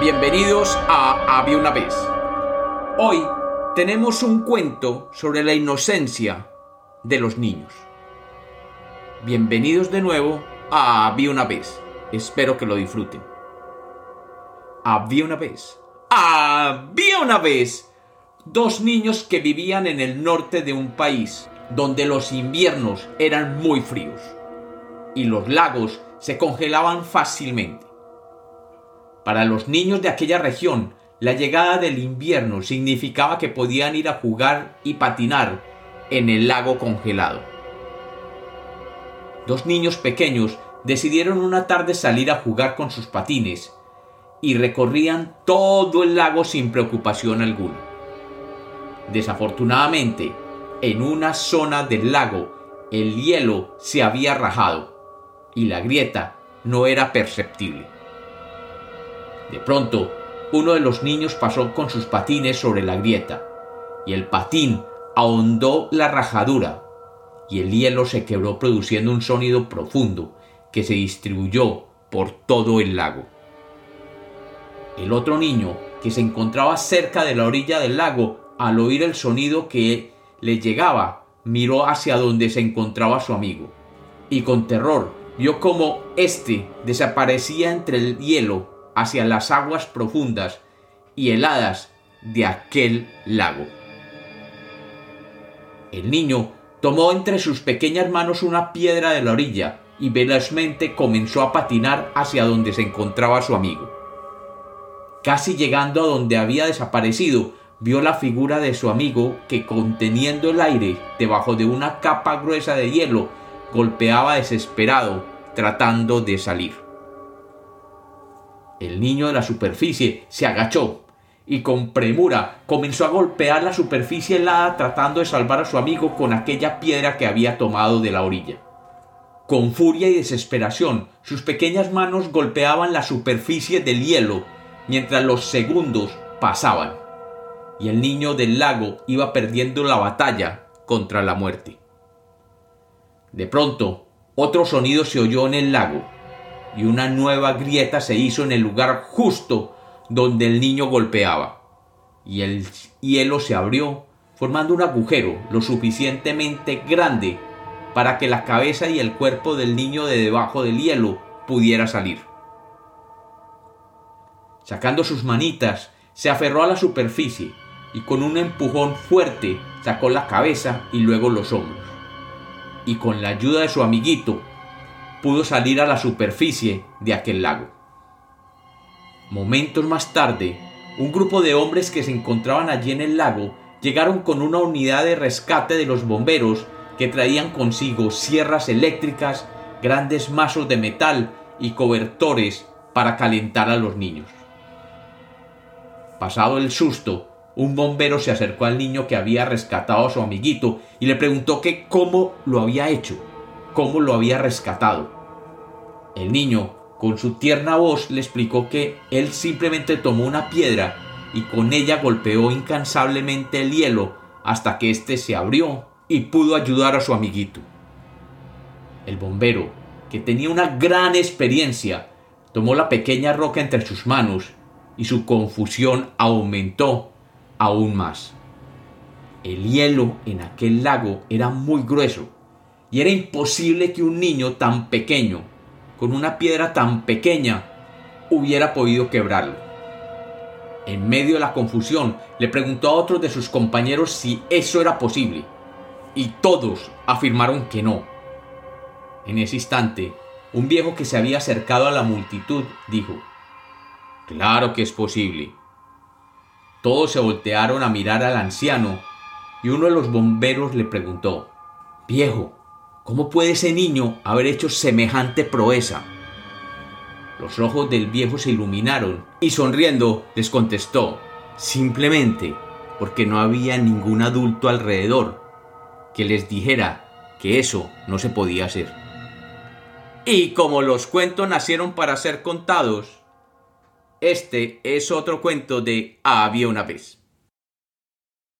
Bienvenidos a Había una vez. Hoy tenemos un cuento sobre la inocencia de los niños. Bienvenidos de nuevo a Había una vez. Espero que lo disfruten. Había una vez. Había una vez dos niños que vivían en el norte de un país donde los inviernos eran muy fríos y los lagos se congelaban fácilmente. Para los niños de aquella región, la llegada del invierno significaba que podían ir a jugar y patinar en el lago congelado. Dos niños pequeños decidieron una tarde salir a jugar con sus patines y recorrían todo el lago sin preocupación alguna. Desafortunadamente, en una zona del lago el hielo se había rajado y la grieta no era perceptible. De pronto, uno de los niños pasó con sus patines sobre la grieta y el patín ahondó la rajadura y el hielo se quebró produciendo un sonido profundo que se distribuyó por todo el lago. El otro niño, que se encontraba cerca de la orilla del lago, al oír el sonido que le llegaba, miró hacia donde se encontraba su amigo, y con terror vio cómo éste desaparecía entre el hielo hacia las aguas profundas y heladas de aquel lago. El niño tomó entre sus pequeñas manos una piedra de la orilla y velozmente comenzó a patinar hacia donde se encontraba su amigo. Casi llegando a donde había desaparecido, vio la figura de su amigo que conteniendo el aire debajo de una capa gruesa de hielo, golpeaba desesperado, tratando de salir. El niño de la superficie se agachó y con premura comenzó a golpear la superficie helada tratando de salvar a su amigo con aquella piedra que había tomado de la orilla. Con furia y desesperación, sus pequeñas manos golpeaban la superficie del hielo mientras los segundos pasaban y el niño del lago iba perdiendo la batalla contra la muerte. De pronto, otro sonido se oyó en el lago y una nueva grieta se hizo en el lugar justo donde el niño golpeaba y el hielo se abrió formando un agujero lo suficientemente grande para que la cabeza y el cuerpo del niño de debajo del hielo pudiera salir. Sacando sus manitas, se aferró a la superficie y con un empujón fuerte sacó la cabeza y luego los hombros. Y con la ayuda de su amiguito pudo salir a la superficie de aquel lago. Momentos más tarde, un grupo de hombres que se encontraban allí en el lago llegaron con una unidad de rescate de los bomberos que traían consigo sierras eléctricas, grandes mazos de metal y cobertores para calentar a los niños. Pasado el susto, un bombero se acercó al niño que había rescatado a su amiguito y le preguntó que cómo lo había hecho, cómo lo había rescatado. El niño, con su tierna voz, le explicó que él simplemente tomó una piedra y con ella golpeó incansablemente el hielo hasta que éste se abrió y pudo ayudar a su amiguito. El bombero, que tenía una gran experiencia, tomó la pequeña roca entre sus manos y su confusión aumentó aún más. El hielo en aquel lago era muy grueso y era imposible que un niño tan pequeño, con una piedra tan pequeña, hubiera podido quebrarlo. En medio de la confusión, le preguntó a otros de sus compañeros si eso era posible y todos afirmaron que no. En ese instante, un viejo que se había acercado a la multitud dijo, Claro que es posible. Todos se voltearon a mirar al anciano y uno de los bomberos le preguntó, Viejo, ¿cómo puede ese niño haber hecho semejante proeza? Los ojos del viejo se iluminaron y sonriendo les contestó, simplemente porque no había ningún adulto alrededor que les dijera que eso no se podía hacer. Y como los cuentos nacieron para ser contados, este es otro cuento de Había una vez.